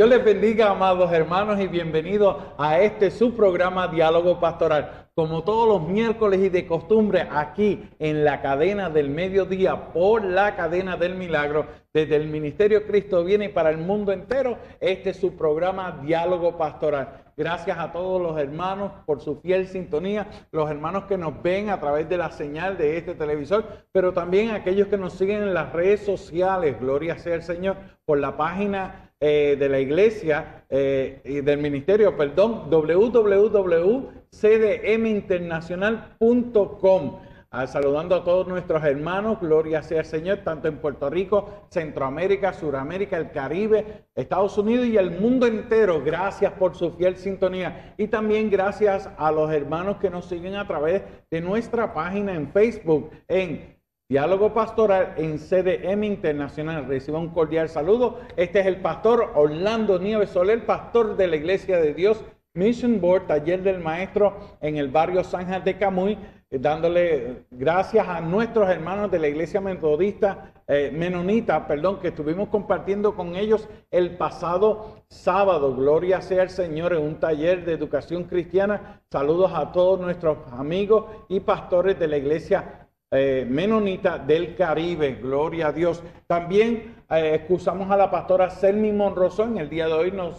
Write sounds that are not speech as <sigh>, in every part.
Dios les bendiga, amados hermanos, y bienvenidos a este su programa Diálogo Pastoral. Como todos los miércoles y de costumbre, aquí en la cadena del mediodía, por la cadena del milagro, desde el Ministerio Cristo viene para el mundo entero, este es su programa Diálogo Pastoral. Gracias a todos los hermanos por su fiel sintonía, los hermanos que nos ven a través de la señal de este televisor, pero también aquellos que nos siguen en las redes sociales, gloria sea el Señor, por la página eh, de la iglesia eh, y del ministerio, perdón, www.cdminternacional.com. Ah, saludando a todos nuestros hermanos, gloria sea el Señor, tanto en Puerto Rico, Centroamérica, Suramérica, el Caribe, Estados Unidos y el mundo entero. Gracias por su fiel sintonía. Y también gracias a los hermanos que nos siguen a través de nuestra página en Facebook, en Diálogo Pastoral en CDM Internacional. Reciba un cordial saludo. Este es el pastor Orlando Nieves Soler, pastor de la Iglesia de Dios Mission Board, taller del maestro en el barrio San de Camuy, eh, dándole gracias a nuestros hermanos de la Iglesia Metodista, eh, Menonita, perdón, que estuvimos compartiendo con ellos el pasado sábado. Gloria sea el Señor en un taller de educación cristiana. Saludos a todos nuestros amigos y pastores de la Iglesia eh, menonita del Caribe, gloria a Dios. También eh, excusamos a la pastora Selmi en el día de hoy no,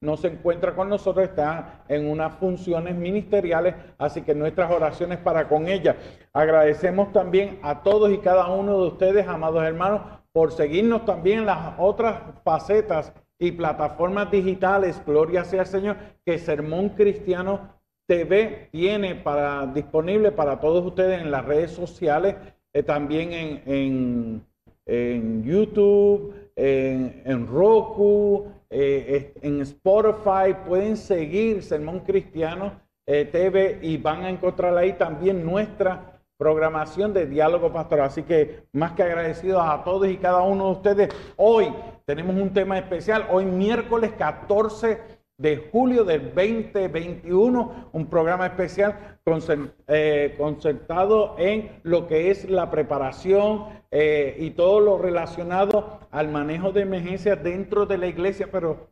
no se encuentra con nosotros, está en unas funciones ministeriales, así que nuestras oraciones para con ella. Agradecemos también a todos y cada uno de ustedes, amados hermanos, por seguirnos también en las otras facetas y plataformas digitales, gloria sea al Señor, que Sermón Cristiano TV tiene para, disponible para todos ustedes en las redes sociales, eh, también en, en, YouTube, en, Roku, eh, en Spotify. Pueden seguir Sermón Cristiano eh, TV y van a encontrar ahí también nuestra programación de diálogo pastoral. Así que más que agradecidos a todos y cada uno de ustedes. Hoy tenemos un tema especial, hoy miércoles 14 de julio del 2021, un programa especial eh, concertado en lo que es la preparación eh, y todo lo relacionado al manejo de emergencias dentro de la iglesia, pero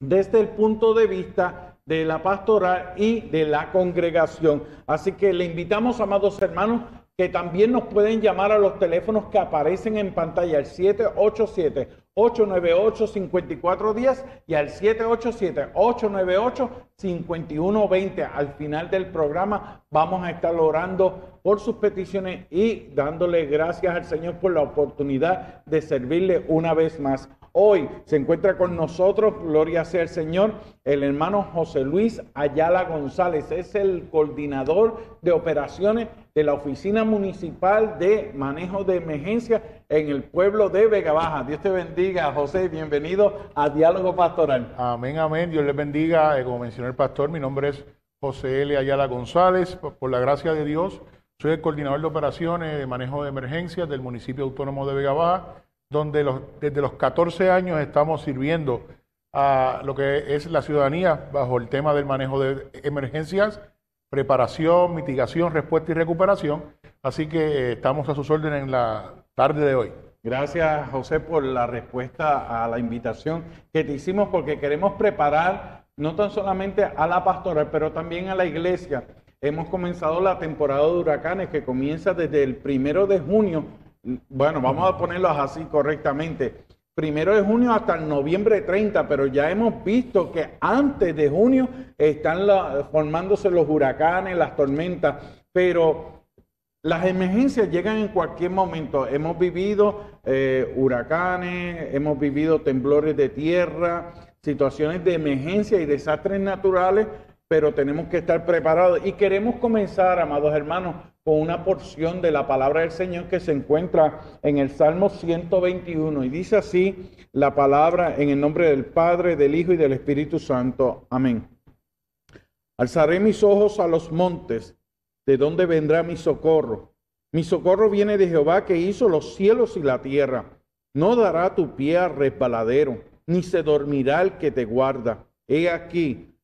desde el punto de vista de la pastoral y de la congregación. Así que le invitamos, amados hermanos, que también nos pueden llamar a los teléfonos que aparecen en pantalla, el 787-898-5410 y al 787-898-5120. Al final del programa vamos a estar orando por sus peticiones y dándole gracias al Señor por la oportunidad de servirle una vez más. Hoy se encuentra con nosotros, gloria sea el Señor, el hermano José Luis Ayala González. Es el coordinador de operaciones de la Oficina Municipal de Manejo de Emergencia en el pueblo de Vega Baja. Dios te bendiga, José. Bienvenido a Diálogo Pastoral. Amén, amén. Dios les bendiga. Eh, como mencionó el pastor, mi nombre es José L. Ayala González. Por la gracia de Dios, soy el coordinador de operaciones de manejo de emergencias del municipio autónomo de Vega Baja donde desde los 14 años estamos sirviendo a lo que es la ciudadanía bajo el tema del manejo de emergencias, preparación, mitigación, respuesta y recuperación. Así que eh, estamos a sus órdenes en la tarde de hoy. Gracias, José, por la respuesta a la invitación que te hicimos, porque queremos preparar no tan solamente a la pastora, pero también a la iglesia. Hemos comenzado la temporada de huracanes que comienza desde el primero de junio bueno, vamos a ponerlos así correctamente, primero de junio hasta el noviembre 30, pero ya hemos visto que antes de junio están formándose los huracanes, las tormentas, pero las emergencias llegan en cualquier momento. Hemos vivido eh, huracanes, hemos vivido temblores de tierra, situaciones de emergencia y desastres naturales, pero tenemos que estar preparados y queremos comenzar, amados hermanos, con una porción de la palabra del Señor que se encuentra en el Salmo 121 y dice así la palabra en el nombre del Padre, del Hijo y del Espíritu Santo. Amén. Alzaré mis ojos a los montes, ¿de dónde vendrá mi socorro? Mi socorro viene de Jehová que hizo los cielos y la tierra. No dará tu pie a resbaladero, ni se dormirá el que te guarda. He aquí,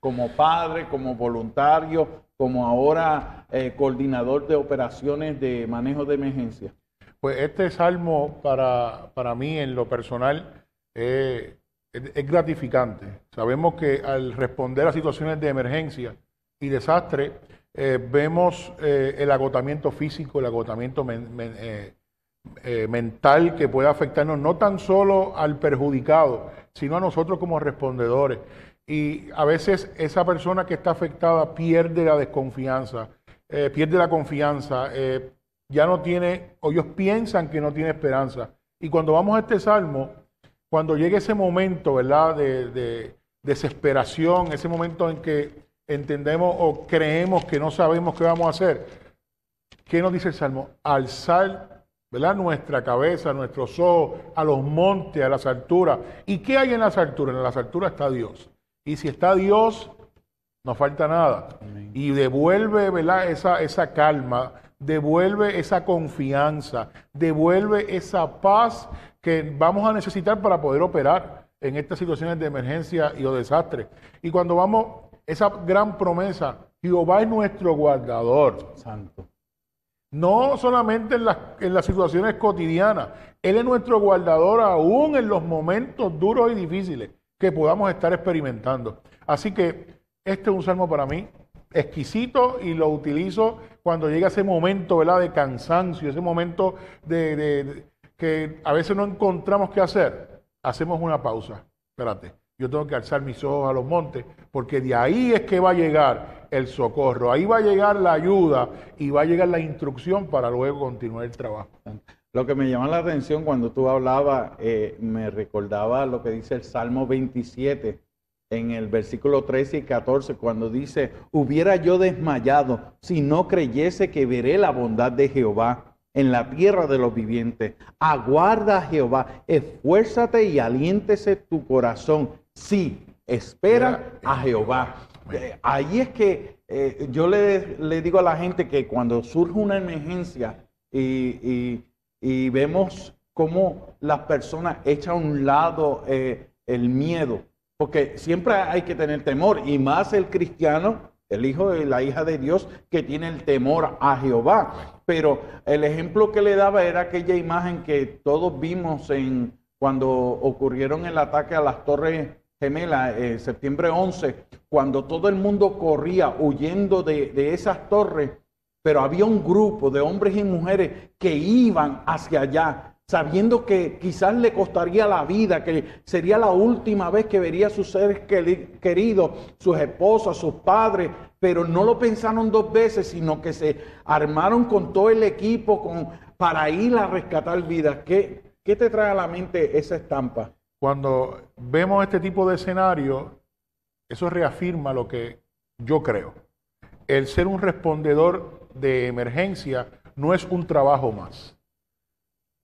Como padre, como voluntario, como ahora eh, coordinador de operaciones de manejo de emergencia. Pues este salmo para, para mí en lo personal eh, es, gratificante. Sabemos que al responder a situaciones de emergencia y desastre, eh, vemos el agotamiento físico, el agotamiento mental que puede afectarnos no tan solo al perjudicado, sino a nosotros como respondedores. Y a veces esa persona que está afectada pierde la desconfianza, eh, pierde la confianza, eh, ya no tiene, o ellos piensan que no tiene esperanza. Y cuando vamos a este salmo, cuando llega ese momento, ¿verdad?, de, desesperación, ese momento en que entendemos o creemos que no sabemos qué vamos a hacer, ¿qué nos dice el salmo? Alzar ¿verdad? Nuestra cabeza, nuestros ojos, a los montes, a las alturas. ¿Y qué hay en las alturas? En las alturas está Dios. Y si está Dios, no falta nada. Y devuelve, ¿verdad? Esa, esa calma, devuelve esa confianza, devuelve esa paz que vamos a necesitar para poder operar en estas situaciones de emergencia y o desastre. Y cuando vamos, esa gran promesa, Jehová es nuestro guardador. Santo. No solamente en las, en las situaciones cotidianas. Él es nuestro guardador aún en los momentos duros y difíciles que podamos estar experimentando. Así que este es un salmo para mí exquisito y lo utilizo cuando llega ese momento de cansancio, ese momento de, que a veces no encontramos qué hacer. Hacemos una pausa. Espérate, yo tengo que alzar mis ojos a los montes porque de ahí es que va a llegar el socorro, ahí va a llegar la ayuda y va a llegar la instrucción para luego continuar el trabajo. Lo que me llama la atención cuando tú hablabas, eh, me recordaba lo que dice el Salmo 27 en el versículo 13 y 14, cuando dice, hubiera yo desmayado si no creyese que veré la bondad de Jehová en la tierra de los vivientes. Aguarda a Jehová, esfuérzate y aliéntese tu corazón. Sí, espera a Jehová. Eh, ahí es que eh, yo le, digo a la gente que cuando surge una emergencia y, vemos cómo las personas echan a un lado eh, el miedo, porque siempre hay que tener temor, y más el cristiano, el hijo de la hija de Dios, que tiene el temor a Jehová. Pero el ejemplo que le daba era aquella imagen que todos vimos en cuando ocurrieron el ataque a las torres gemela, eh, septiembre 11, cuando todo el mundo corría huyendo de, de esas torres, pero había un grupo de hombres y mujeres que iban hacia allá, sabiendo que quizás le costaría la vida, que sería la última vez que vería a sus seres queridos, sus esposas, sus padres, pero no lo pensaron dos veces, sino que se armaron con todo el equipo para ir a rescatar vidas. ¿Qué, ¿Qué te trae a la mente esa estampa? Cuando vemos este tipo de escenario, eso reafirma lo que yo creo. El ser un respondedor de emergencia no es un trabajo más.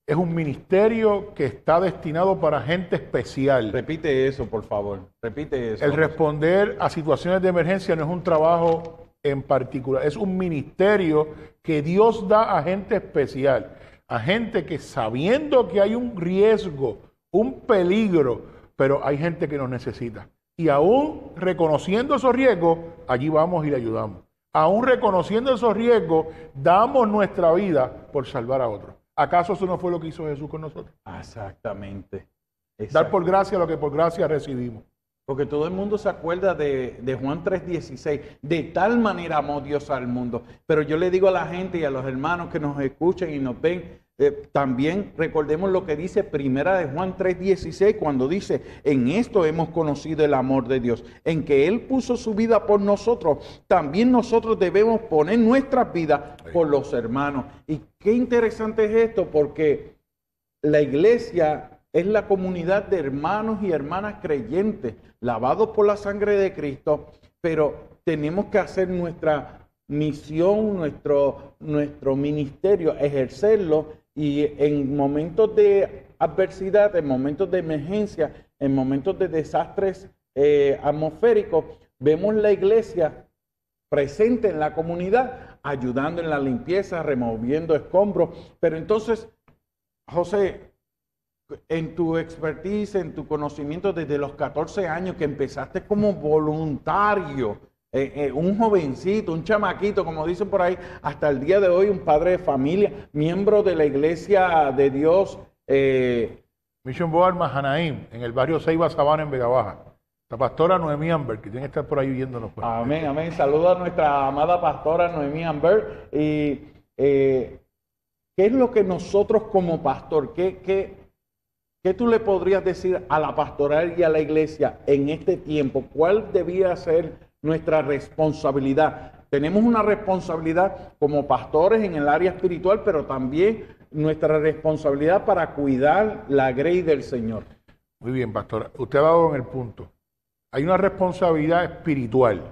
Es un ministerio que está destinado para gente especial. Repite eso, por favor. Repite eso. El responder a situaciones de emergencia no es un trabajo en particular, es un ministerio que Dios da a gente especial, a gente que sabiendo que hay un riesgo un peligro, pero hay gente que nos necesita. Y aún reconociendo esos riesgos, allí vamos y le ayudamos. Aún reconociendo esos riesgos, damos nuestra vida por salvar a otros. ¿Acaso eso no fue lo que hizo Jesús con nosotros? Exactamente. Dar por gracia lo que por gracia recibimos. Porque todo el mundo se acuerda de, de Juan 3:16. De tal manera amó Dios al mundo. Pero yo le digo a la gente y a los hermanos que nos escuchan y nos ven, eh, también recordemos lo que dice Primera de Juan 3:16 cuando dice, en esto hemos conocido el amor de Dios, en que Él puso su vida por nosotros, también nosotros debemos poner nuestras vidas por los hermanos. Y qué interesante es esto, porque la iglesia es la comunidad de hermanos y hermanas creyentes, lavados por la sangre de Cristo, pero tenemos que hacer nuestra misión, nuestro, nuestro ministerio, ejercerlo y en momentos de adversidad, en momentos de emergencia, en momentos de desastres eh, atmosféricos, vemos la iglesia presente en la comunidad, ayudando en la limpieza, removiendo escombros. Pero entonces, José, en tu expertise, en tu conocimiento desde los 14 años que empezaste como voluntario, eh, eh, un jovencito, un chamaquito, como dicen por ahí, hasta el día de hoy un padre de familia, miembro de la iglesia de Dios. Eh, Mission Board Mahanaim, en el barrio Ceiba Sabana, en Vega Baja. La pastora Noemí Amber, que tiene que estar por ahí viéndonos. Pues. Amén, amén. Saludos a nuestra amada pastora Noemí Amber. Y, ¿Qué es lo que nosotros como pastor, qué, qué, ¿Qué tú le podrías decir a la pastoral y a la iglesia en este tiempo? ¿Cuál debía ser nuestra responsabilidad? Tenemos una responsabilidad como pastores en el área espiritual, pero también nuestra responsabilidad para cuidar la grey del Señor. Muy bien, pastora. Usted ha dado en el punto. Hay una responsabilidad espiritual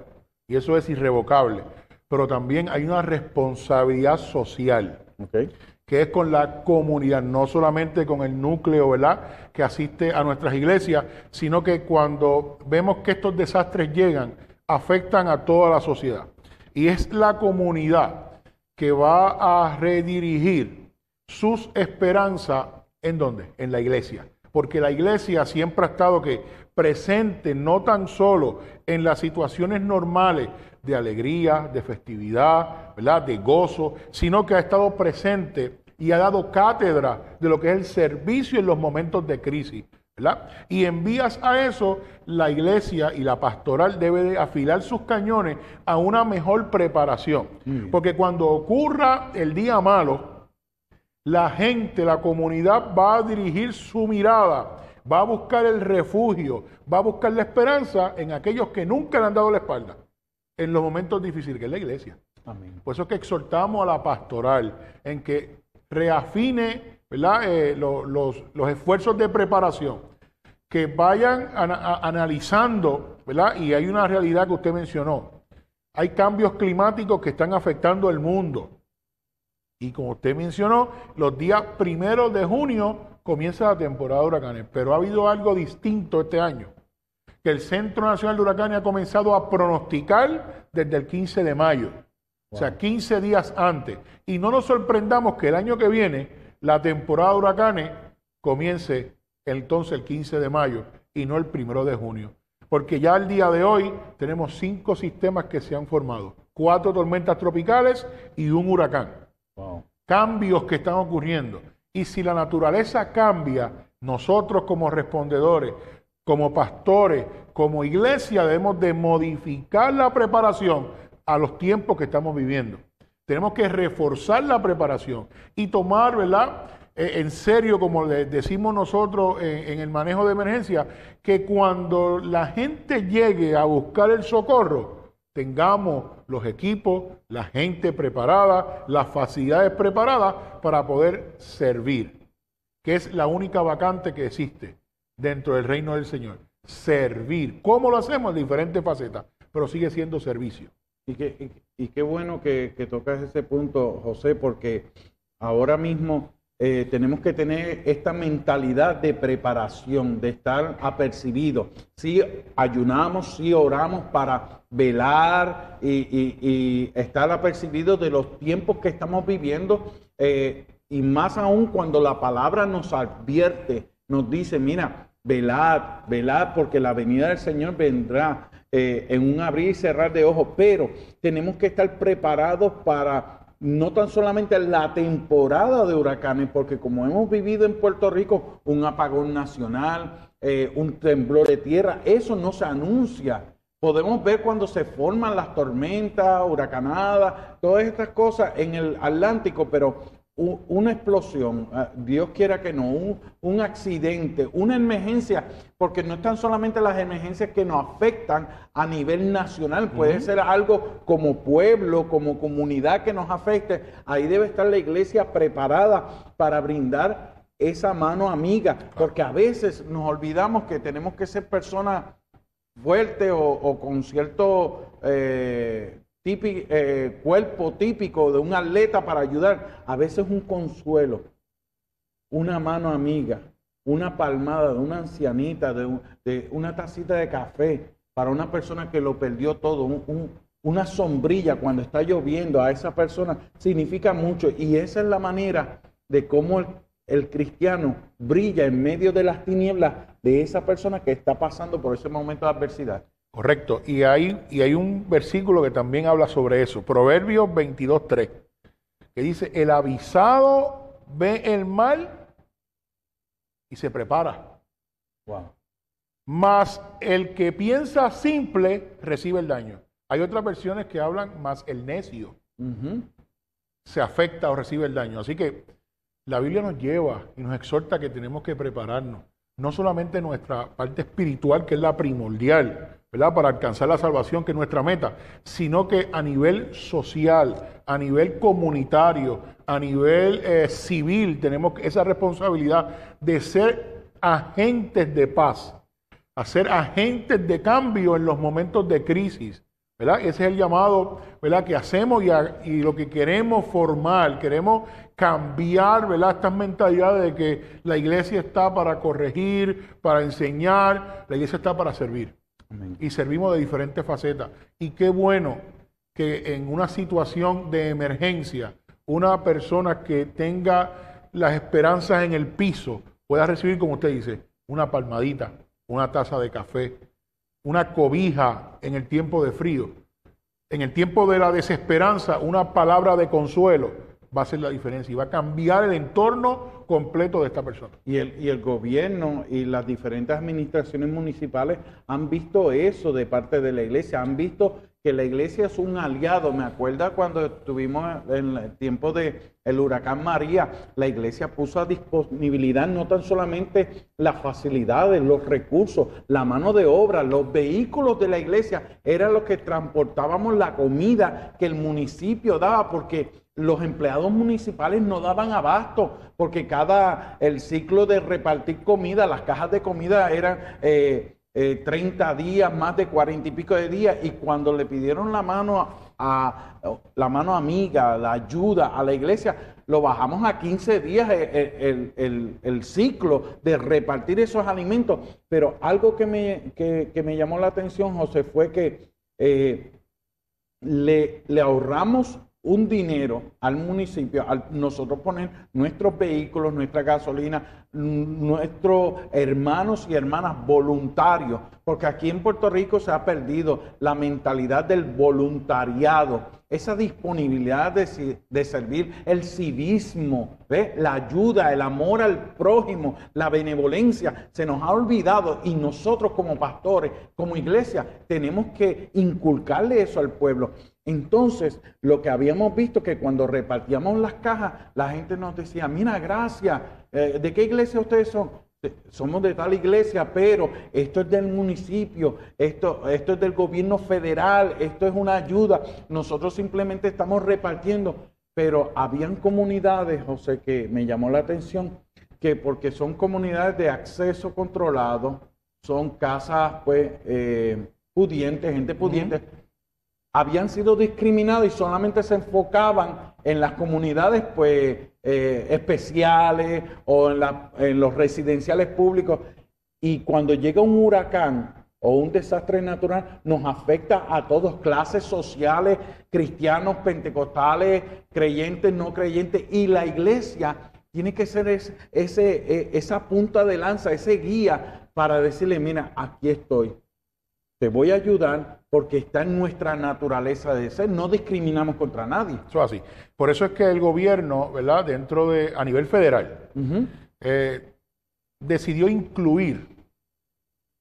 y eso es irrevocable, pero también hay una responsabilidad social. Okay que es con la comunidad, no solamente con el núcleo, ¿verdad?, que asiste a nuestras iglesias, sino que cuando vemos que estos desastres llegan, afectan a toda la sociedad. Y es la comunidad que va a redirigir sus esperanzas en dónde? En la iglesia. Porque la iglesia siempre ha estado que presente no tan solo en las situaciones normales de alegría, de festividad, ¿verdad? de gozo, sino que ha estado presente y ha dado cátedra de lo que es el servicio en los momentos de crisis. ¿Verdad? Y en vías a eso, la iglesia y la pastoral debe de afilar sus cañones a una mejor preparación. Porque cuando ocurra el día malo, la gente, la comunidad va a dirigir su mirada, va a buscar el refugio, va a buscar la esperanza en aquellos que nunca le han dado la espalda en los momentos difíciles, que es la iglesia. Por eso es que exhortamos a la pastoral en que reafine eh, los, esfuerzos de preparación, que vayan analizando, ¿verdad? y hay una realidad que usted mencionó, hay cambios climáticos que están afectando el mundo. Y como usted mencionó, los días primeros de junio comienza la temporada de huracanes, pero ha habido algo distinto este año que el Centro Nacional de Huracanes ha comenzado a pronosticar desde el 15 de mayo, o sea, 15 días antes. Y no nos sorprendamos que el año que viene la temporada de huracanes comience entonces el 15 de mayo y no el 1 de junio. Porque ya al día de hoy tenemos cinco sistemas que se han formado, cuatro tormentas tropicales y un huracán. Cambios que están ocurriendo. Y si la naturaleza cambia, nosotros como respondedores como pastores, como iglesia, debemos de modificar la preparación a los tiempos que estamos viviendo. Tenemos que reforzar la preparación y tomar, ¿verdad? Eh, en serio, como le decimos nosotros en, en el manejo de emergencia, que cuando la gente llegue a buscar el socorro, tengamos los equipos, la gente preparada, las facilidades preparadas para poder servir, que es la única vacante que existe dentro del reino del Señor. Servir. ¿Cómo lo hacemos? En diferentes facetas, pero sigue siendo servicio. Y, qué, y, qué bueno que, tocas ese punto, José, porque ahora mismo eh, tenemos que tener esta mentalidad de preparación, de estar apercibido. Si ayunamos, si oramos para velar y, estar apercibidos de los tiempos que estamos viviendo, eh, y más aún cuando la palabra nos advierte nos dice, mira, velad, velad, porque la venida del Señor vendrá eh, en un abrir y cerrar de ojos, pero tenemos que estar preparados para no tan solamente la temporada de huracanes, porque como hemos vivido en Puerto Rico un apagón nacional, eh, un temblor de tierra, eso no se anuncia. Podemos ver cuando se forman las tormentas, huracanadas, todas estas cosas en el Atlántico, pero una explosión, ah, Dios quiera que no, un, accidente, una emergencia, porque no están solamente las emergencias que nos afectan a nivel nacional, puede ser algo como pueblo, como comunidad que nos afecte. Ahí debe estar la iglesia preparada para brindar esa mano amiga, porque a veces nos olvidamos que tenemos que ser personas fuertes o, con cierto... Eh, eh, cuerpo típico de un atleta para ayudar. A veces un consuelo, una mano amiga, una palmada de una ancianita, de, de una tacita de café para una persona que lo perdió todo, una sombrilla cuando está lloviendo a esa persona significa mucho. Y esa es la manera de cómo el, el cristiano brilla en medio de las tinieblas de esa persona que está pasando por ese momento de adversidad. Correcto. Y hay, y hay un versículo que también habla sobre eso. Proverbios 22.3, que dice, el avisado ve el mal y se prepara. Wow. Más el que piensa simple recibe el daño. Hay otras versiones que hablan más el necio se afecta o recibe el daño. Así que la Biblia nos lleva y nos exhorta que tenemos que prepararnos. No solamente nuestra parte espiritual, que es la primordial, Para alcanzar la salvación, que es nuestra meta, sino que a nivel social, a nivel comunitario, a nivel eh, civil, tenemos esa responsabilidad de ser agentes de paz, a ser agentes de cambio en los momentos de crisis. Ese es el llamado que hacemos y, lo que queremos formar, queremos cambiar estas mentalidades de que la iglesia está para corregir, para enseñar, la iglesia está para servir. Y servimos de diferentes facetas. Y qué bueno que en una situación de emergencia, una persona que tenga las esperanzas en el piso pueda recibir, como usted dice, una palmadita, una taza de café, una cobija en el tiempo de frío, en el tiempo de la desesperanza, una palabra de consuelo va a ser la diferencia y va a cambiar el entorno completo de esta persona. Y el, y el gobierno y las diferentes administraciones municipales han visto eso de parte de la iglesia, han visto que la iglesia es un aliado. Me acuerda cuando estuvimos en el tiempo del el huracán María, la iglesia puso a disponibilidad no tan solamente las facilidades, los recursos, la mano de obra, los vehículos de la iglesia, eran los que transportábamos la comida que el municipio daba, porque los empleados municipales no daban abasto porque cada, el ciclo de repartir comida, las cajas de comida eran eh, 30 eh, días, más de 40 y pico de días, y cuando le pidieron la mano a, la mano amiga, la ayuda a la iglesia, lo bajamos a 15 días eh, eh, el, ciclo de repartir esos alimentos. Pero algo que me, que me llamó la atención, José, fue que le, le ahorramos un dinero al municipio, al nosotros poner nuestros vehículos, nuestra gasolina, nuestros hermanos y hermanas voluntarios, porque aquí en Puerto Rico se ha perdido la mentalidad del voluntariado, esa disponibilidad de, de servir, el civismo, la ayuda, el amor al prójimo, la benevolencia, se nos ha olvidado y nosotros como pastores, como iglesia, tenemos que inculcarle eso al pueblo. Entonces, lo que habíamos visto que cuando repartíamos las cajas, la gente nos decía, mira, gracias, eh, ¿de qué iglesia ustedes son? Somos de tal iglesia, pero esto es del municipio, esto, esto es del gobierno federal, esto es una ayuda. Nosotros simplemente estamos repartiendo, pero habían comunidades, José, que me llamó la atención, que porque son comunidades de acceso controlado, son casas, pues, eh, pudientes, gente pudiente habían sido discriminados y solamente se enfocaban en las comunidades pues, eh, especiales o en, en los residenciales públicos. Y cuando llega un huracán o un desastre natural, nos afecta a todas clases sociales, cristianos, pentecostales, creyentes, no creyentes. Y la iglesia tiene que ser ese, e, esa punta de lanza, ese guía para decirle, mira, aquí estoy te voy a ayudar porque está en nuestra naturaleza de ser. No discriminamos contra nadie. Eso así. Por eso es que el gobierno, ¿verdad? Dentro de, a nivel federal, eh, decidió incluir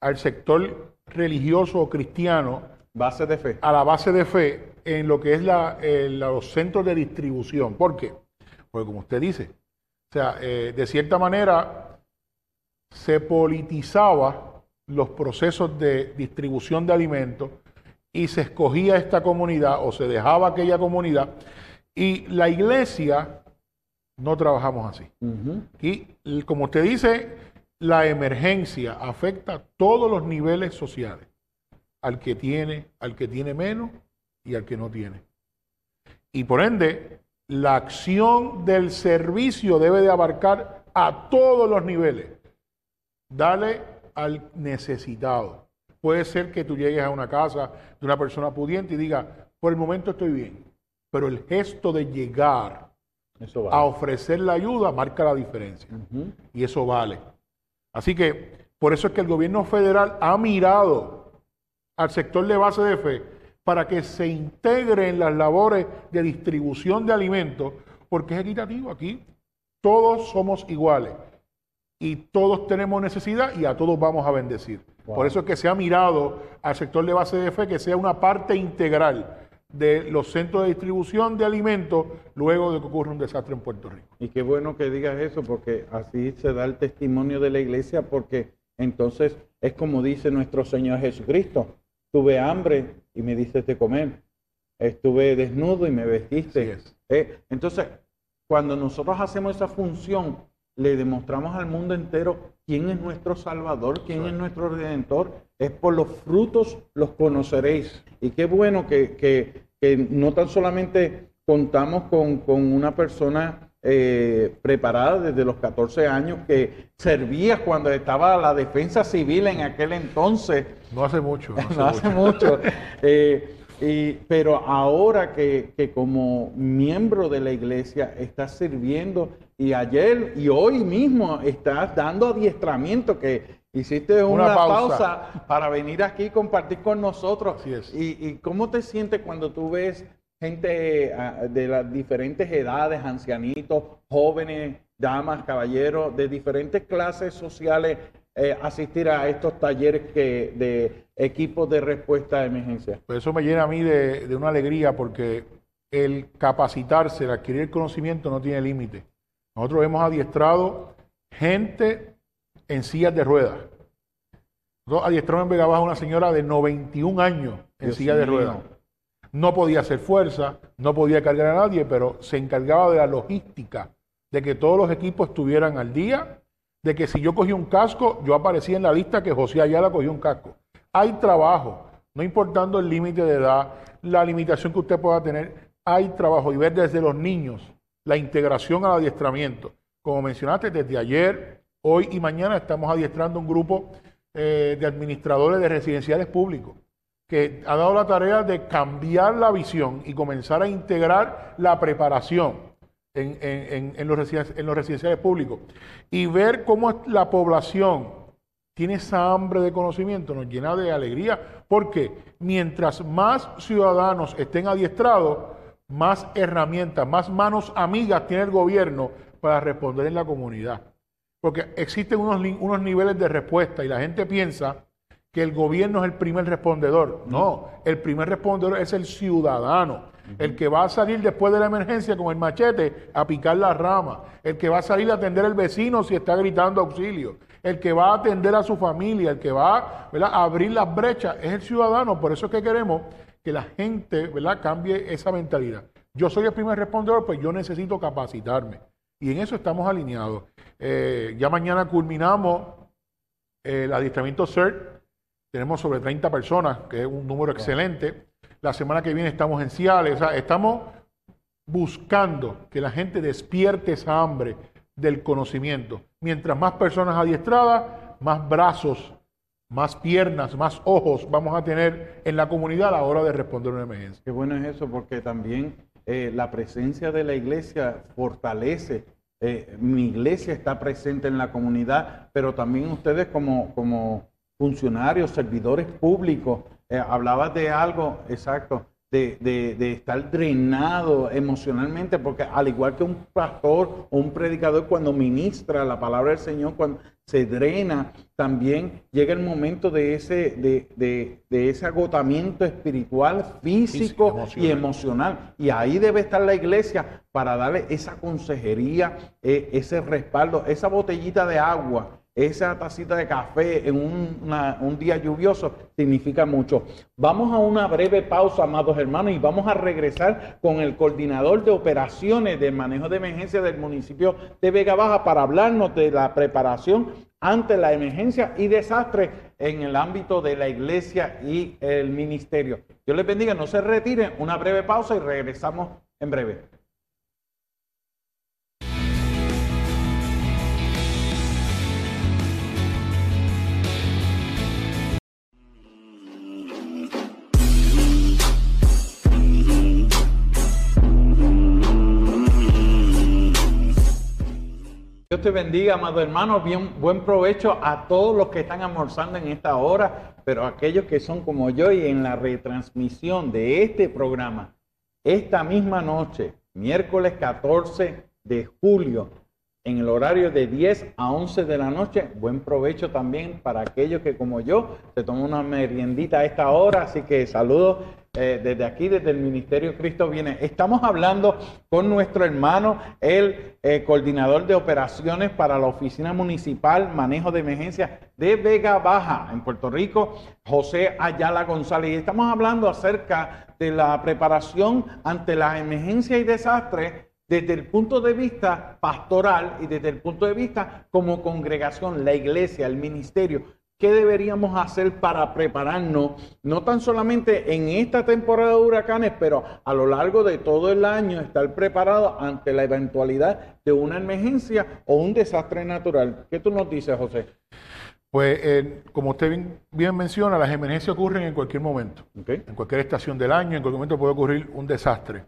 al sector religioso o cristiano. Base de fe. A la base de fe en lo que es la, los centros de distribución. ¿Por qué? Porque como usted dice, o sea, eh, de cierta manera se politizaba los procesos de distribución de alimentos y se escogía esta comunidad o se dejaba aquella comunidad y la iglesia no trabajamos así. Y como usted dice, la emergencia afecta a todos los niveles sociales, al que tiene, al que tiene menos y al que no tiene. Y por ende, la acción del servicio debe de abarcar a todos los niveles. Dale al necesitado. Puede ser que tú llegues a una casa de una persona pudiente y diga, por el momento estoy bien, pero el gesto de llegar a ofrecer la ayuda marca la diferencia. Y eso vale. Así que por eso es que el gobierno federal ha mirado al sector de base de fe para que se integre en las labores de distribución de alimentos, porque es equitativo aquí. Todos somos iguales y todos tenemos necesidad y a todos vamos a bendecir. Por eso es que se ha mirado al sector de base de fe que sea una parte integral de los centros de distribución de alimentos luego de que ocurra un desastre en Puerto Rico. Y qué bueno que digas eso, porque así se da el testimonio de la iglesia, porque entonces es como dice nuestro Señor Jesucristo, tuve hambre y me diste de comer, estuve desnudo y me vestiste. Eh, entonces, cuando nosotros hacemos esa función, le demostramos al mundo entero quién es nuestro Salvador, quién es nuestro Redentor. Es por los frutos los conoceréis. Y qué bueno que, no tan solamente contamos con, una persona eh, preparada desde los 14 años que servía cuando estaba la defensa civil en aquel entonces. No hace mucho. No <laughs> hace, mucho. <laughs> Eh, pero ahora que, como miembro de la iglesia estás sirviendo y ayer y hoy mismo estás dando adiestramiento que hiciste una, pausa. para venir aquí y compartir con nosotros. Y, y, cómo te sientes cuando tú ves gente ah, de las diferentes edades, ancianitos, jóvenes, damas, caballeros, de diferentes clases sociales eh, asistir a estos talleres que, de equipos de respuesta a emergencia? Pues eso me llena a mí de, una alegría porque el capacitarse, el adquirir conocimiento no tiene límite. Nosotros hemos adiestrado gente en sillas de ruedas. Nosotros adiestramos en Vega Baja una señora de 91 años en silla de ruedas. No podía hacer fuerza, no podía cargar a nadie, pero se encargaba de la logística, de que todos los equipos estuvieran al día de que si yo cogí un casco, yo aparecía en la lista que José Ayala cogió un casco. Hay trabajo, no importando el límite de edad, la limitación que usted pueda tener, hay trabajo y ver desde los niños la integración al adiestramiento. Como mencionaste, desde ayer, hoy y mañana estamos adiestrando un grupo eh, de administradores de residenciales públicos que ha dado la tarea de cambiar la visión y comenzar a integrar la preparación en, los residenciales, públicos y ver cómo la población tiene esa hambre de conocimiento nos llena de alegría, porque mientras más ciudadanos estén adiestrados, más herramientas, más manos amigas tiene el gobierno para responder en la comunidad. Porque existen unos, unos niveles de respuesta y la gente piensa que el gobierno es el primer respondedor. No, el primer respondedor es el ciudadano el que va a salir después de la emergencia con el machete a picar la rama, el que va a salir a atender al vecino si está gritando auxilio, el que va a atender a su familia, el que va a abrir las brechas, es el ciudadano. Por eso es que queremos que la gente ¿verdad? cambie esa mentalidad. Yo soy el primer respondedor, pues yo necesito capacitarme. Y en eso estamos alineados. Eh, ya mañana culminamos el adiestramiento CERT. Tenemos sobre 30 personas, que es un número excelente. La semana que viene estamos en Ciales. estamos buscando que la gente despierte esa hambre del conocimiento. Mientras más personas adiestradas, más brazos, más piernas, más ojos vamos a tener en la comunidad a la hora de responder una emergencia. Qué bueno es eso, porque también eh, la presencia de la iglesia fortalece. Eh, mi iglesia está presente en la comunidad, pero también ustedes como, como funcionarios, servidores públicos, eh, hablabas de algo, exacto, de, de, estar drenado emocionalmente, porque al igual que un pastor o un predicador cuando ministra la palabra del Señor, cuando se drena, también llega el momento de ese, de, de ese agotamiento espiritual, físico, y emocional. Y ahí debe estar la iglesia para darle esa consejería, eh, ese respaldo, esa botellita de agua esa tacita de café en un, día lluvioso significa mucho. Vamos a una breve pausa, amados hermanos, y vamos a regresar con el coordinador de operaciones de manejo de emergencia del municipio de Vega Baja para hablarnos de la preparación ante la emergencia y desastre en el ámbito de la iglesia y el ministerio. Dios les bendiga, no se retiren, una breve pausa y regresamos en breve. Dios te bendiga, amado hermano. Bien, buen provecho a todos los que están almorzando en esta hora, pero aquellos que son como yo y en la retransmisión de este programa, esta misma noche, miércoles 14 de julio, en el horario de 10 a 11 de la noche. Buen provecho también para aquellos que como yo se toman una meriendita a esta hora. Así que saludos eh, desde aquí, desde el Ministerio Cristo Viene. Estamos hablando con nuestro hermano, el eh, coordinador de operaciones para la Oficina Municipal Manejo de Emergencias de Vega Baja, en Puerto Rico, José Ayala González. Y estamos hablando acerca de la preparación ante las emergencias y desastres desde el punto de vista pastoral y desde el punto de vista como congregación, la iglesia, el ministerio, ¿qué deberíamos hacer para prepararnos, no tan solamente en esta temporada de huracanes, pero a lo largo de todo el año, estar preparado ante la eventualidad de una emergencia o un desastre natural? ¿Qué tú nos dices, José? Pues, eh, como usted bien, menciona, las emergencias ocurren en cualquier momento. En cualquier estación del año, en cualquier momento puede ocurrir un desastre.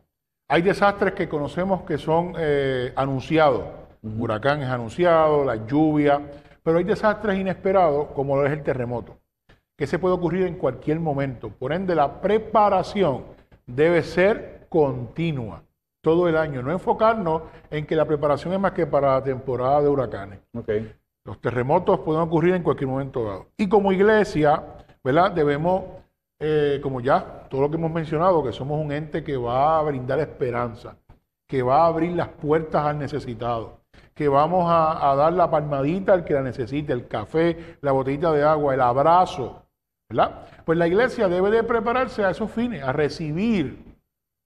Hay desastres que conocemos que son eh, anunciados. Huracán es anunciado, la lluvia, pero hay desastres inesperados como lo es el terremoto, que se puede ocurrir en cualquier momento. Por ende, la preparación debe ser continua todo el año, no enfocarnos en que la preparación es más que para la temporada de huracanes. Los terremotos pueden ocurrir en cualquier momento dado. Y como iglesia, ¿verdad? Debemos eh, como ya todo lo que hemos mencionado, que somos un ente que va a brindar esperanza, que va a abrir las puertas al necesitado, que vamos a, dar la palmadita al que la necesite, el café, la botellita de agua, el abrazo, ¿verdad? Pues la iglesia debe de prepararse a esos fines, a recibir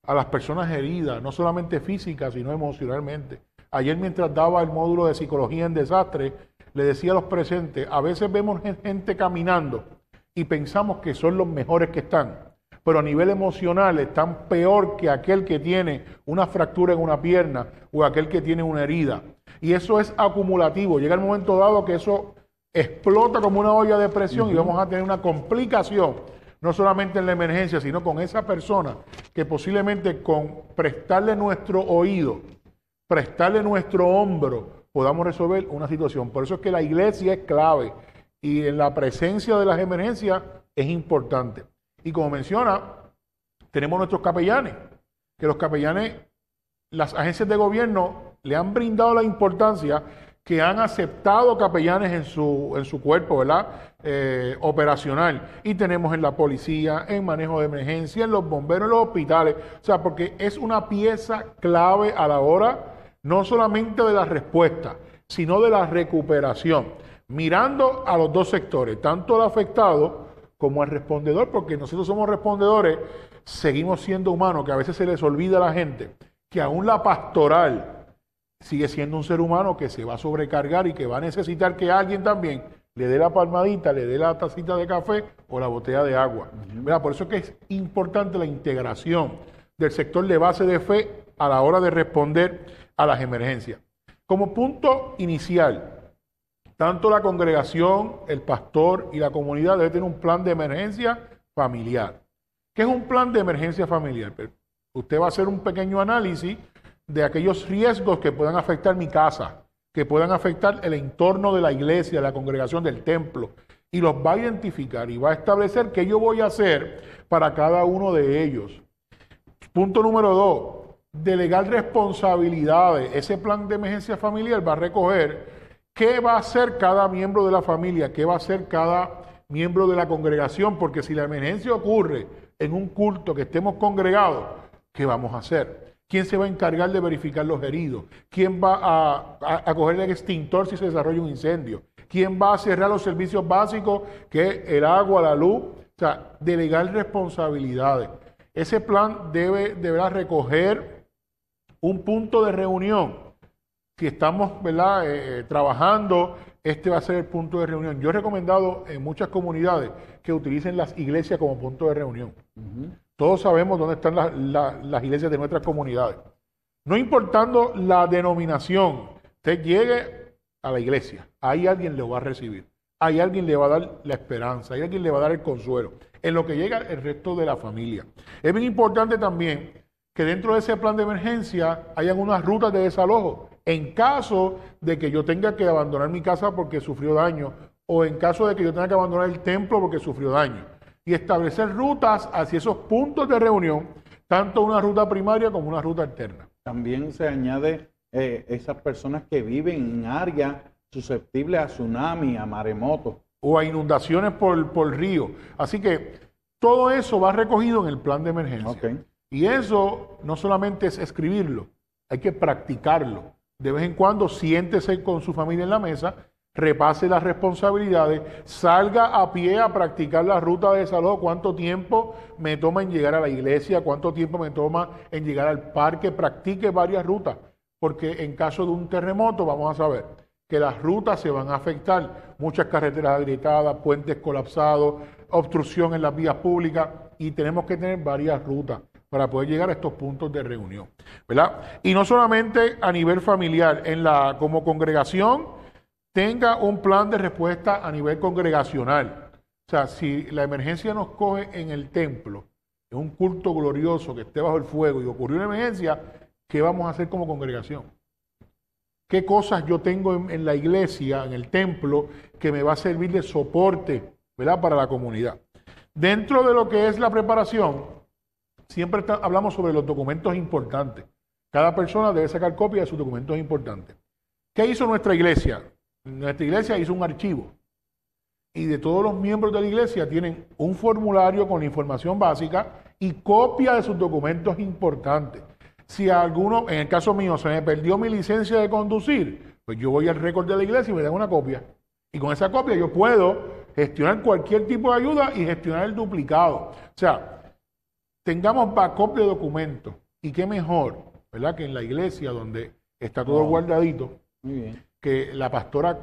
a las personas heridas, no solamente físicas, sino emocionalmente. Ayer mientras daba el módulo de psicología en desastre, le decía a los presentes, a veces vemos gente caminando y pensamos que son los mejores que están, pero a nivel emocional están peor que aquel que tiene una fractura en una pierna o aquel que tiene una herida. Y eso es acumulativo. Llega el momento dado que eso explota como una olla de presión y vamos a tener una complicación, no solamente en la emergencia, sino con esa persona que posiblemente con prestarle nuestro oído, prestarle nuestro hombro, podamos resolver una situación. Por eso es que la iglesia es clave y en la presencia de las emergencias es importante. Y como menciona, tenemos nuestros capellanes, que los capellanes, las agencias de gobierno le han brindado la importancia que han aceptado capellanes en su, en su cuerpo, ¿verdad? Eh, operacional. Y tenemos en la policía, en manejo de emergencia, en los bomberos, en los hospitales. O sea, porque es una pieza clave a la hora no solamente de la respuesta, sino de la recuperación mirando a los dos sectores, tanto al afectado como al respondedor, porque nosotros somos respondedores, seguimos siendo humanos, que a veces se les olvida a la gente que aún la pastoral sigue siendo un ser humano que se va a sobrecargar y que va a necesitar que alguien también le dé la palmadita, le dé la tacita de café o la botella de agua. Por eso es que es importante la integración del sector de base de fe a la hora de responder a las emergencias. Como punto inicial, tanto la congregación, el pastor y la comunidad deben tener un plan de emergencia familiar. ¿Qué es un plan de emergencia familiar? Pues, usted va a hacer un pequeño análisis de aquellos riesgos que puedan afectar mi casa, que puedan afectar el entorno de la iglesia, la congregación del templo, y los va a identificar y va a establecer qué yo voy a hacer para cada uno de ellos. Punto número dos, delegar responsabilidades. Ese plan de emergencia familiar va a recoger ¿Qué va a hacer cada miembro de la familia? ¿Qué va a hacer cada miembro de la congregación? Porque si la emergencia ocurre en un culto que estemos congregados, ¿qué vamos a hacer? ¿Quién se va a encargar de verificar los heridos? ¿Quién va a, coger el extintor si se desarrolla un incendio? ¿Quién va a cerrar los servicios básicos, que el agua, la luz? O sea, delegar responsabilidades. Ese plan debe, deberá recoger un punto de reunión si estamos ¿verdad? Eh, eh, trabajando este va a ser el punto de reunión. Yo he recomendado en muchas comunidades que utilicen las iglesias como punto de reunión. Todos sabemos dónde están las iglesias de nuestras comunidades. No importando la denominación, usted llegue a la iglesia, ahí alguien le va a recibir, ahí alguien le va a dar la esperanza, ahí alguien le va a dar el consuelo, en lo que llega el resto de la familia. Es bien importante también que dentro de ese plan de emergencia hayan unas rutas de desalojo en caso de que yo tenga que abandonar mi casa porque sufrió daño o en caso de que yo tenga que abandonar el templo porque sufrió daño. Y establecer rutas hacia esos puntos de reunión, tanto una ruta primaria como una ruta alterna. También se añade eh, esas personas que viven en áreas susceptibles a tsunami, a maremoto. O a inundaciones por, por río. Así que todo eso va recogido en el plan de emergencia. Y eso no solamente es escribirlo, hay que practicarlo. De vez en cuando siéntese con su familia en la mesa, repase las responsabilidades, salga a pie a practicar la ruta de desalojo, cuánto tiempo me toma en llegar a la iglesia, cuánto tiempo me toma en llegar al parque, practique varias rutas, porque en caso de un terremoto vamos a saber que las rutas se van a afectar, muchas carreteras agrietadas, puentes colapsados, obstrucción en las vías públicas y tenemos que tener varias rutas para poder llegar a estos puntos de reunión, ¿verdad? Y no solamente a nivel familiar, en la como congregación tenga un plan de respuesta a nivel congregacional. O sea, si la emergencia nos coge en el templo, en un culto glorioso que esté bajo el fuego y ocurrió una emergencia, ¿qué vamos a hacer como congregación? ¿Qué cosas yo tengo en, en la iglesia, en el templo, que me va a servir de soporte, ¿verdad? Para la comunidad. Dentro de lo que es la preparación, siempre hablamos sobre los documentos importantes. Cada persona debe sacar copia de sus documentos importantes. ¿Qué hizo nuestra iglesia? Nuestra iglesia hizo un archivo. Y de todos los miembros de la iglesia tienen un formulario con la información básica y copia de sus documentos importantes. Si alguno, en el caso mío, se me perdió mi licencia de conducir, pues yo voy al récord de la iglesia y me dan una copia. Y con esa copia yo puedo gestionar cualquier tipo de ayuda y gestionar el duplicado. O sea, tengamos backup de documentos. Y qué mejor, ¿verdad? Que en la iglesia donde está todo guardadito, que la pastora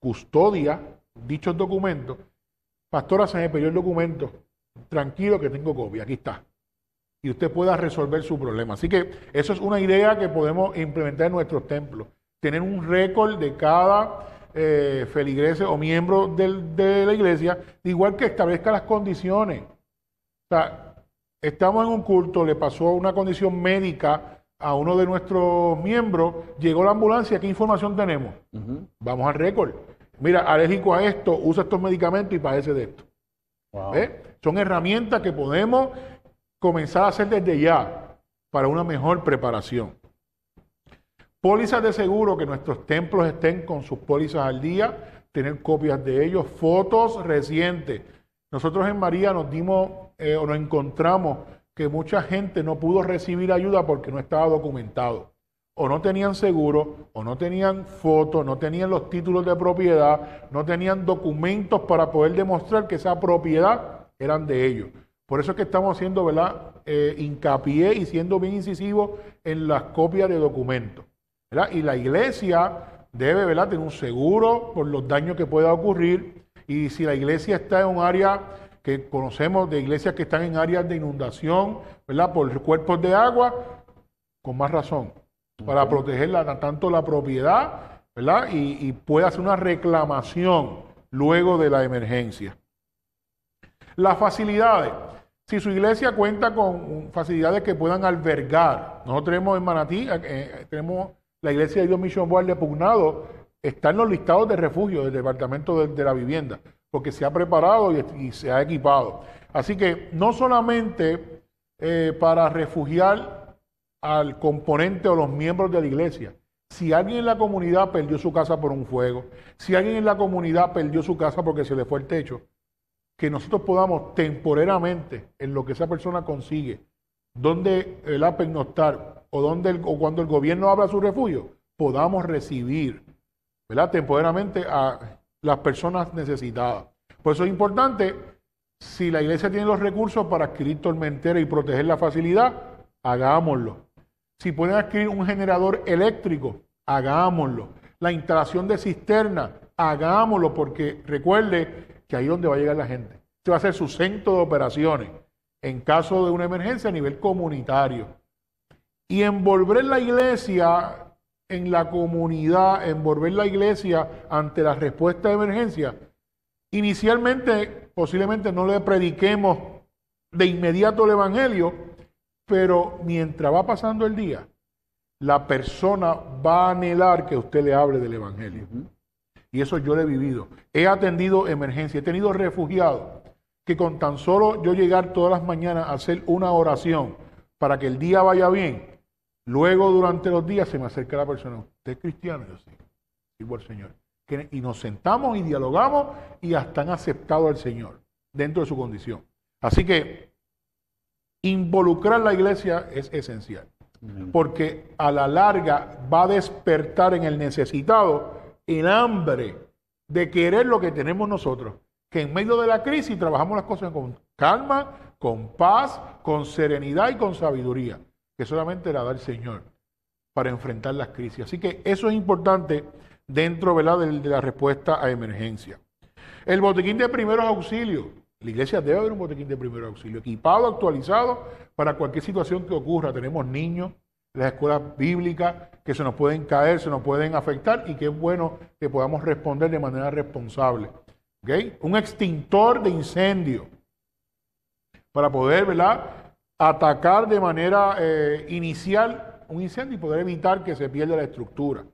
custodia dichos documentos. Pastora, se me perdió el documento. Tranquilo que tengo copia, aquí está. Y usted pueda resolver su problema. Así que eso es una idea que podemos implementar en nuestros templos. Tener un récord de cada eh, feligrese o miembro de la iglesia, igual que establezca las condiciones. O sea, Estamos en un culto, le pasó una condición médica a uno de nuestros miembros, llegó la ambulancia, ¿qué información tenemos? Vamos al récord. Mira, alérgico a esto, usa estos medicamentos y padece de esto. Son herramientas que podemos comenzar a hacer desde ya para una mejor preparación. Pólizas de seguro, que nuestros templos estén con sus pólizas al día, tener copias de ellos, fotos recientes. Nosotros en María nos dimos eh, o nos encontramos que mucha gente no pudo recibir ayuda porque no estaba documentado. O no tenían seguro, o no tenían fotos, no tenían los títulos de propiedad, no tenían documentos para poder demostrar que esa propiedad eran de ellos. Por eso es que estamos haciendo ¿verdad? Eh, hincapié y siendo bien incisivos en las copias de documentos. Y la iglesia debe ¿verdad? tener un seguro por los daños que pueda ocurrir. Y si la iglesia está en un área que conocemos de iglesias que están en áreas de inundación, ¿verdad? Por cuerpos de agua, con más razón, para proteger tanto la propiedad, ¿verdad? Y, y puede hacer una reclamación luego de la emergencia. Las facilidades. Si su iglesia cuenta con facilidades que puedan albergar, nosotros tenemos en Manatí, eh, eh, tenemos la iglesia de Dios Mission Board de Pugnado, está en los listados de refugio del Departamento de la Vivienda porque se ha preparado y, se ha equipado. Así que no solamente eh, para refugiar al componente o los miembros de la iglesia, si alguien en la comunidad perdió su casa por un fuego, si alguien en la comunidad perdió su casa porque se le fue el techo, que nosotros podamos temporalmente, en lo que esa persona consigue, donde el pernoctar o, donde o cuando el gobierno abra su refugio, podamos recibir ¿verdad? temporalmente a las personas necesitadas. Por eso es importante, si la iglesia tiene los recursos para adquirir tormentera y proteger la facilidad, hagámoslo. Si pueden adquirir un generador eléctrico, hagámoslo. La instalación de cisterna, hagámoslo porque recuerde que ahí es donde va a llegar la gente. Este va a ser su centro de operaciones en caso de una emergencia a nivel comunitario. Y envolver la iglesia en la comunidad, envolver la iglesia ante la respuesta de emergencia, inicialmente posiblemente no le prediquemos de inmediato el Evangelio, pero mientras va pasando el día, la persona va a anhelar que usted le hable del Evangelio. Y eso yo lo he vivido. He atendido emergencia, he tenido refugiados que con tan solo yo llegar todas las mañanas a hacer una oración para que el día vaya bien, luego durante los días se me acerca la persona, ¿usted es cristiano? Yo sí, sirvo al Señor. Y nos sentamos y dialogamos y hasta han aceptado al Señor dentro de su condición. Así que involucrar la iglesia es esencial, porque a la larga va a despertar en el necesitado el hambre de querer lo que tenemos nosotros, que en medio de la crisis trabajamos las cosas con calma, con paz, con serenidad y con sabiduría, que solamente la da el Señor para enfrentar las crisis. Así que eso es importante dentro De, de la respuesta a emergencia. El botiquín de primeros auxilios. La iglesia debe haber un botiquín de primeros auxilios, equipado, actualizado para cualquier situación que ocurra. Tenemos niños, las escuelas bíblicas que se nos pueden caer, se nos pueden afectar y que es bueno que podamos responder de manera responsable. Un extintor de incendio para poder ¿verdad? Atacar de manera eh, inicial un incendio y poder evitar que se pierda la estructura.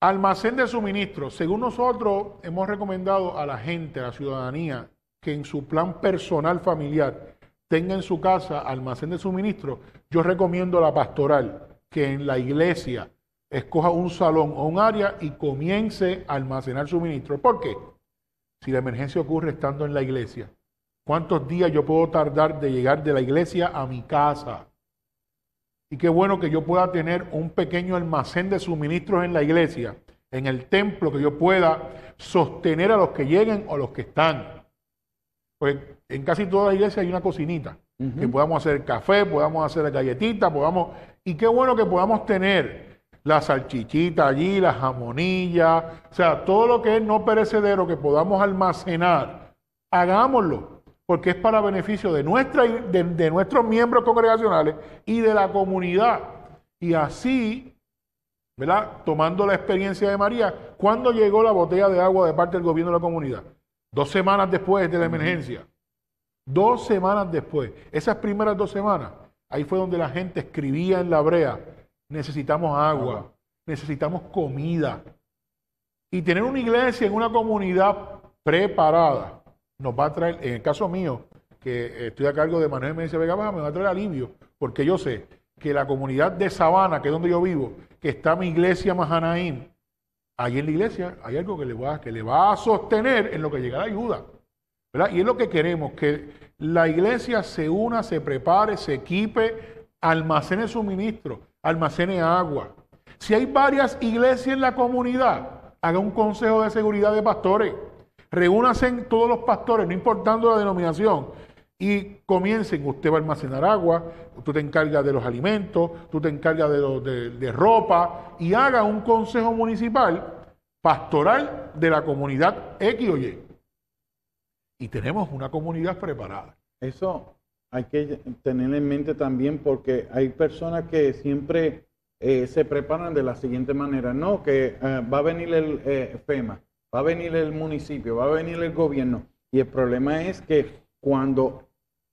Almacén de suministro. Según nosotros hemos recomendado a la gente, a la ciudadanía, que en su plan personal familiar tenga en su casa almacén de suministro, yo recomiendo a la pastoral que en la iglesia escoja un salón o un área y comience a almacenar suministro. ¿Por qué? Si la emergencia ocurre estando en la iglesia, ¿cuántos días yo puedo tardar de llegar de la iglesia a mi casa? Y qué bueno que yo pueda tener un pequeño almacén de suministros en la iglesia, en el templo, que yo pueda sostener a los que lleguen o los que están. Pues en casi toda la iglesia hay una cocinita, que podamos hacer café, podamos hacer galletitas, podamos... Y qué bueno que podamos tener la salchichita allí, la jamonilla, o sea, todo lo que es no perecedero que podamos almacenar, hagámoslo porque es para beneficio de, nuestra, de, nuestros miembros congregacionales y de la comunidad. Y así, ¿verdad? Tomando la experiencia de María, ¿cuándo llegó la botella de agua de parte del gobierno de la comunidad? Dos semanas después de la emergencia. Dos semanas después. Esas primeras dos semanas, ahí fue donde la gente escribía en la brea, necesitamos agua, necesitamos comida. Y tener una iglesia en una comunidad preparada nos va a traer, en el caso mío, que estoy a cargo de Manuel Meneses Vega Baja, me va a traer alivio, porque yo sé que la comunidad de Sabana, que es donde yo vivo, que está mi iglesia Mahanaim, ahí en la iglesia hay algo que le va, que le va a sostener en lo que llega la ayuda. ¿verdad? Y es lo que queremos, que la iglesia se una, se prepare, se equipe, almacene suministro, almacene agua. Si hay varias iglesias en la comunidad, haga un consejo de seguridad de pastores Reúnanse todos los pastores, no importando la denominación, y comiencen. Usted va a almacenar agua, tú te encargas de los alimentos, tú te encargas de, de, ropa, y haga un consejo municipal pastoral de la comunidad X o Y. Y tenemos una comunidad preparada. Eso hay que tener en mente también porque hay personas que siempre eh, se preparan de la siguiente manera. No, que eh, va a venir el eh, FEMA va a venir el municipio, va a venir el gobierno. Y el problema es que cuando,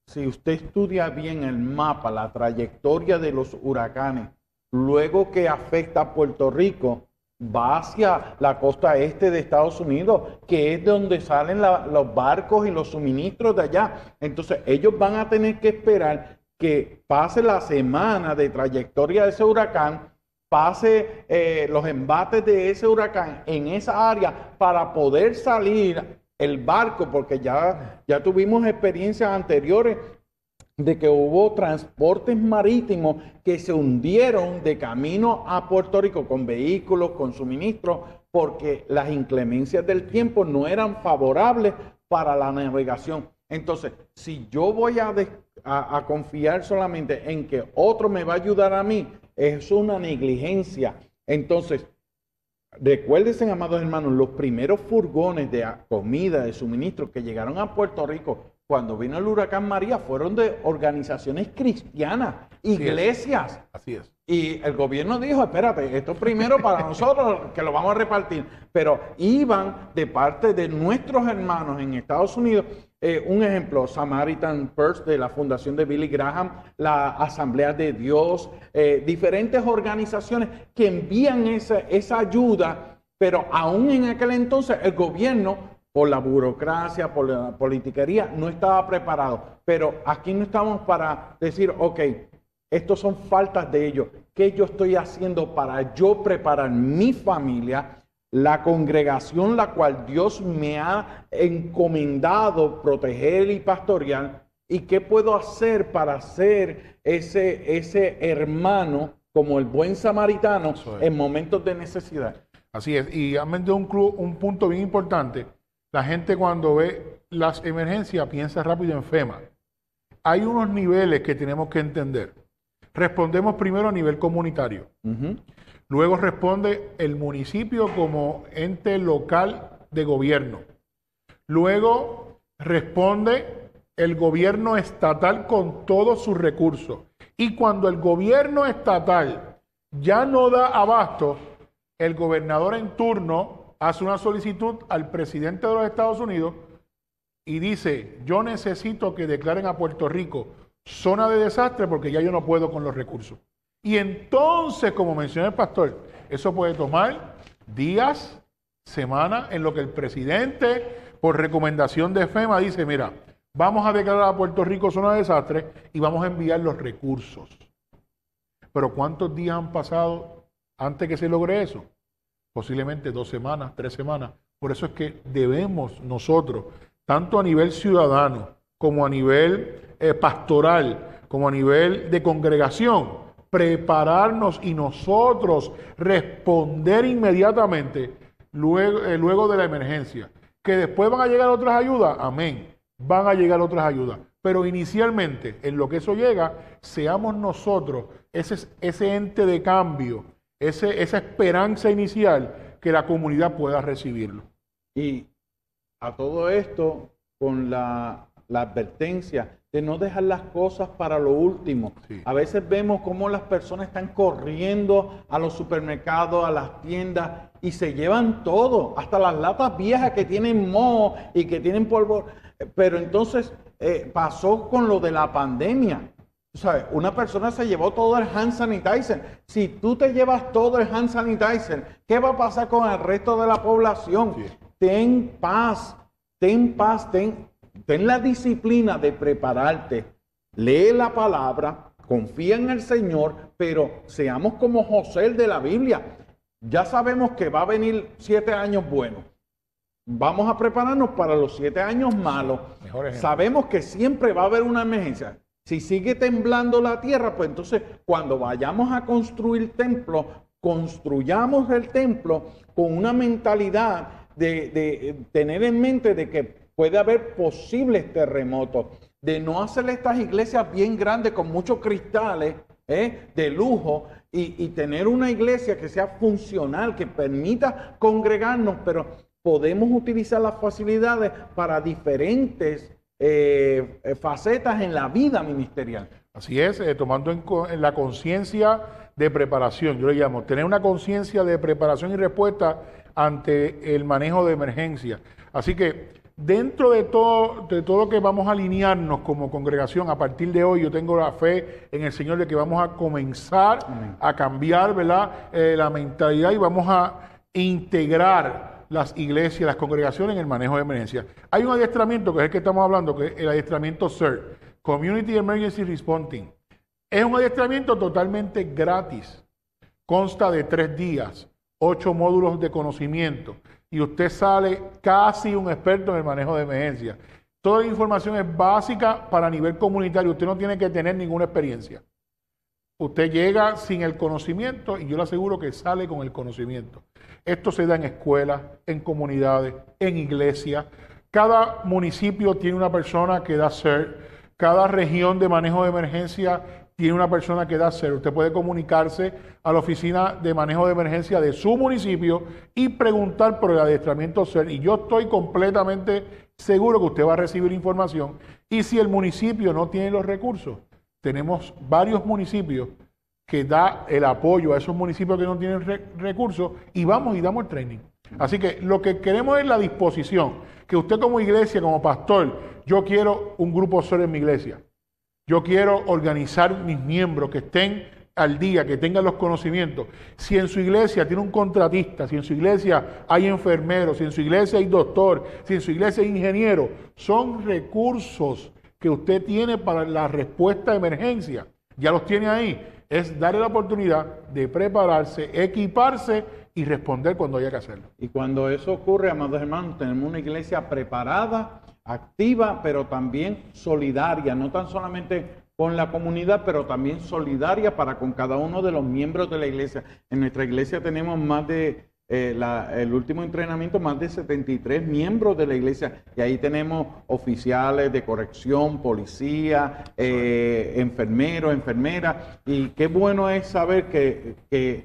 si usted estudia bien el mapa, la trayectoria de los huracanes, luego que afecta a Puerto Rico, va hacia la costa este de Estados Unidos, que es donde salen los barcos y los suministros de allá. Entonces, ellos van a tener que esperar que pase la semana de trayectoria de ese huracán pase eh, los embates de ese huracán en esa área para poder salir el barco, porque ya, ya tuvimos experiencias anteriores de que hubo transportes marítimos que se hundieron de camino a Puerto Rico con vehículos, con suministros, porque las inclemencias del tiempo no eran favorables para la navegación. Entonces, si yo voy a, a confiar solamente en que otro me va a ayudar a mí, es una negligencia. Entonces, recuérdense, amados hermanos, los primeros furgones de comida, de suministro que llegaron a Puerto Rico cuando vino el huracán María fueron de organizaciones cristianas, iglesias. Así es. Y el gobierno dijo, espérate, esto primero para <laughs> nosotros, que lo vamos a repartir. Pero iban de parte de nuestros hermanos en Estados Unidos. Eh, un ejemplo, Samaritan Purse de la Fundación de Billy Graham, la Asamblea de Dios, eh, diferentes organizaciones que envían esa, esa ayuda, pero aún en aquel entonces el gobierno por la burocracia, por la politiquería, no estaba preparado. Pero aquí no estamos para decir, ok, estos son faltas de ellos. ¿Qué yo estoy haciendo para yo preparar mi familia, la congregación la cual Dios me ha encomendado proteger y pastorear? ¿Y qué puedo hacer para ser ese, ese hermano como el buen samaritano en momentos de necesidad? Así es. Y han un, un punto bien importante la gente cuando ve las emergencias piensa rápido en FEMA. Hay unos niveles que tenemos que entender. Respondemos primero a nivel comunitario. Luego responde el municipio como ente local de gobierno. Luego responde el gobierno estatal con todos sus recursos. Y cuando el gobierno estatal ya no da abasto, el gobernador en turno hace una solicitud al presidente de los Estados Unidos y dice, yo necesito que declaren a Puerto Rico zona de desastre porque ya yo no puedo con los recursos. Y entonces, como mencionó el pastor, eso puede tomar días, semanas, en lo que el presidente, por recomendación de FEMA, dice, mira, vamos a declarar a Puerto Rico zona de desastre y vamos a enviar los recursos. Pero ¿cuántos días han pasado antes que se logre eso? Posiblemente dos semanas, tres semanas. Por eso es que debemos nosotros, tanto a nivel ciudadano como a nivel eh, pastoral, como a nivel de congregación, prepararnos y nosotros responder inmediatamente luego, eh, luego de la emergencia. Que después van a llegar otras ayudas, amén, van a llegar otras ayudas. Pero inicialmente, en lo que eso llega, seamos nosotros ese, ese ente de cambio, esa esperanza inicial que la comunidad pueda recibirlo. Y a todo esto, con la, advertencia de no dejar las cosas para lo último. A veces vemos cómo las personas están corriendo a los supermercados, a las tiendas y se llevan todo, hasta las latas viejas que tienen moho y que tienen polvo. Pero entonces eh, pasó con lo de la pandemia. ¿Sabes? Una persona se llevó todo el hand sanitizer. Si tú te llevas todo el hand sanitizer, ¿qué va a pasar con el resto de la población? Ten paz, ten paz, ten, ten la disciplina de prepararte. Lee la palabra, confía en el Señor, pero seamos como José el de la Biblia. Ya sabemos que va a venir siete años buenos. Vamos a prepararnos para los siete años malos. Sabemos que siempre va a haber una emergencia. Si sigue temblando la tierra, pues entonces cuando vayamos a construir templo, construyamos el templo con una mentalidad de, tener en mente de que puede haber posibles terremotos, de no hacer estas iglesias bien grandes con muchos cristales ¿eh? de lujo y tener una iglesia que sea funcional, que permita congregarnos, pero podemos utilizar las facilidades para diferentes eh, eh, facetas en la vida ministerial. Así es, eh, tomando en, la conciencia de preparación, yo le llamo, tener una conciencia de preparación y respuesta ante el manejo de emergencia. Así que dentro de todo, de todo lo que vamos a alinearnos como congregación, a partir de hoy yo tengo la fe en el Señor de que vamos a comenzar a cambiar ¿verdad? la mentalidad y vamos a integrar las iglesias, las congregaciones en el manejo de emergencias. Hay un adiestramiento que es el que estamos hablando, que es el adiestramiento CERT, Community Emergency Responding. Es un adiestramiento totalmente gratis. Consta de tres días, ocho módulos de conocimiento y usted sale casi un experto en el manejo de emergencias. Toda la información es básica para nivel comunitario. Usted no tiene que tener ninguna experiencia. Usted llega sin el conocimiento y yo le aseguro que sale con el conocimiento. Esto se da en escuelas, en comunidades, en iglesias. Cada municipio tiene una persona que da ser. Cada región de manejo de emergencia tiene una persona que da ser. Usted puede comunicarse a la oficina de manejo de emergencia de su municipio y preguntar por el adiestramiento ser. Y yo estoy completamente seguro que usted va a recibir información. Y si el municipio no tiene los recursos, tenemos varios municipios que da el apoyo a esos municipios que no tienen recursos y vamos y damos el training. Así que lo que queremos es la disposición, que usted como iglesia, como pastor, yo quiero un grupo solo en mi iglesia. Yo quiero organizar mis miembros que estén al día, que tengan los conocimientos. Si en su iglesia tiene un contratista, si en su iglesia hay enfermeros, si en su iglesia hay doctor, si en su iglesia hay ingeniero, son recursos que usted tiene para la respuesta de emergencia. Ya los tiene ahí. Es darle la oportunidad de prepararse, equiparse y responder cuando haya que hacerlo. Y cuando eso ocurre, amados hermanos, tenemos una iglesia preparada, activa, pero también solidaria, no tan solamente con la comunidad, pero también solidaria para con cada uno de los miembros de la iglesia. En nuestra iglesia tenemos más de eh, el último entrenamiento, más de 73 miembros de la iglesia. Y ahí tenemos oficiales de corrección, policía, eh, enfermeros, enfermeras. Y qué bueno es saber que,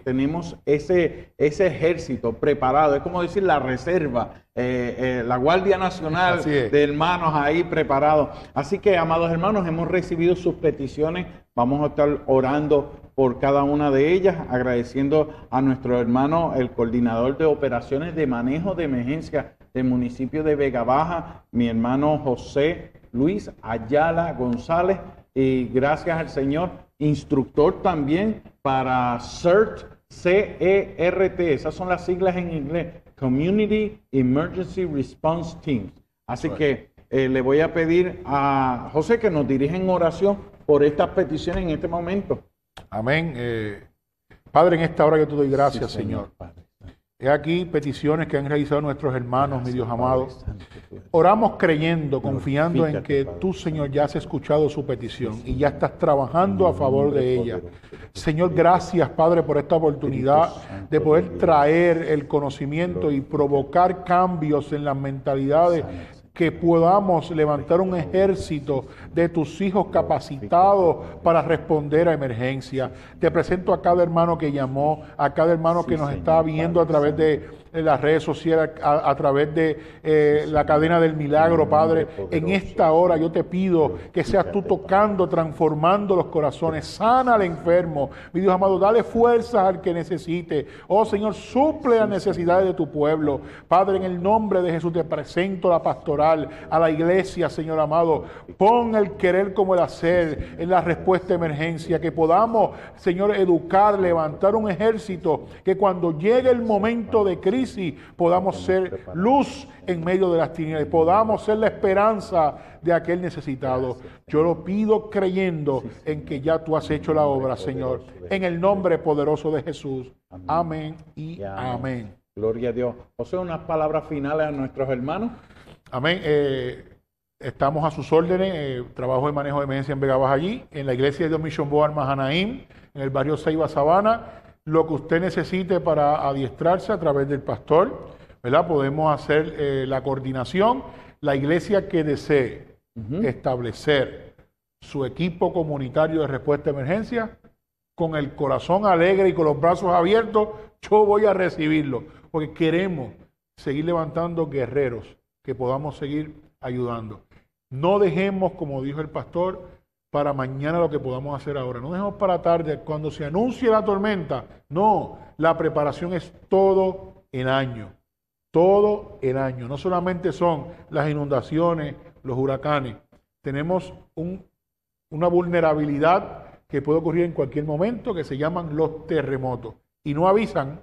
tenemos ese, ese ejército preparado. Es como decir la reserva, eh, la Guardia Nacional de hermanos ahí preparados. Así que, amados hermanos, hemos recibido sus peticiones. Vamos a estar orando por cada una de ellas, agradeciendo a nuestro hermano, el coordinador de operaciones de manejo de emergencia del municipio de Vega Baja, mi hermano José Luis Ayala González, y gracias al Señor, instructor también para CERT, C-E-R-T, esas son las siglas en inglés, Community Emergency Response Teams. Así que eh, le voy a pedir a José que nos dirija en oración por estas peticiones en este momento. Amén. Eh, Padre, en esta hora que te doy gracias, Señor. He aquí peticiones que han realizado nuestros hermanos, mi Dios amado. Oramos creyendo, confiando en que tú, Señor, ya has escuchado su petición y ya estás trabajando a favor de ella. Señor, gracias, Padre, por esta oportunidad de poder traer el conocimiento y provocar cambios en las mentalidades que podamos levantar un ejército de tus hijos capacitados para responder a emergencia. Te presento a cada hermano que llamó, a cada hermano que nos está viendo a través de las redes sociales, a, través de eh, la cadena del milagro, Padre. En esta hora yo te pido que seas tú tocando, transformando los corazones. Sana al enfermo. Mi Dios amado, dale fuerzas al que necesite. Oh Señor, suple las necesidades de tu pueblo. Padre, en el nombre de Jesús te presento a la pastoral, a la iglesia, Señor amado. Pon el querer como el hacer en la respuesta de emergencia. Que podamos, Señor, educar, levantar un ejército. Que cuando llegue el momento de crisis, podamos ser luz en medio de las tinieblas, podamos ser la esperanza de aquel necesitado. Yo lo pido creyendo en que ya tú has hecho la obra, Señor, en el nombre poderoso de Jesús. Amén y amén. Gloria a Dios. O sea, unas palabras finales a nuestros hermanos. Amén. Eh, estamos a sus órdenes. Eh, trabajo de manejo de emergencia en Vega Baja allí, en la iglesia de Dios Mission Board Mahanaim, en el barrio Ceiba Sabana lo que usted necesite para adiestrarse a través del pastor, ¿verdad? Podemos hacer eh, la coordinación. La iglesia que desee establecer su equipo comunitario de respuesta a emergencia, con el corazón alegre y con los brazos abiertos, yo voy a recibirlo, porque queremos seguir levantando guerreros que podamos seguir ayudando. No dejemos, como dijo el pastor, para mañana lo que podamos hacer ahora. No dejemos para tarde cuando se anuncie la tormenta. No, la preparación es todo el año. Todo el año. No solamente son las inundaciones, los huracanes. Tenemos una vulnerabilidad que puede ocurrir en cualquier momento que se llaman los terremotos. Y no avisan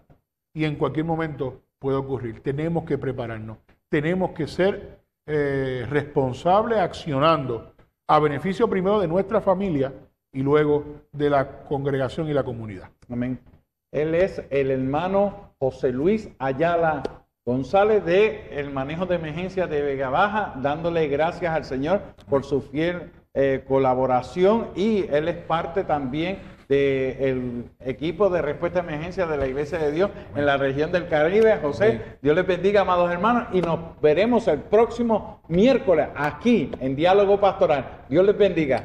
y en cualquier momento puede ocurrir. Tenemos que prepararnos. Tenemos que ser eh, responsables accionando a beneficio primero de nuestra familia y luego de la congregación y la comunidad. Amén. Él es el hermano José Luis Ayala González de el manejo de emergencia de Vega Baja, dándole gracias al Señor por su fiel eh, colaboración y él es parte también del equipo de respuesta a emergencia de la Iglesia de Dios en la región del Caribe. José, Dios les bendiga, amados hermanos, y nos veremos el próximo miércoles aquí en Diálogo Pastoral. Dios les bendiga.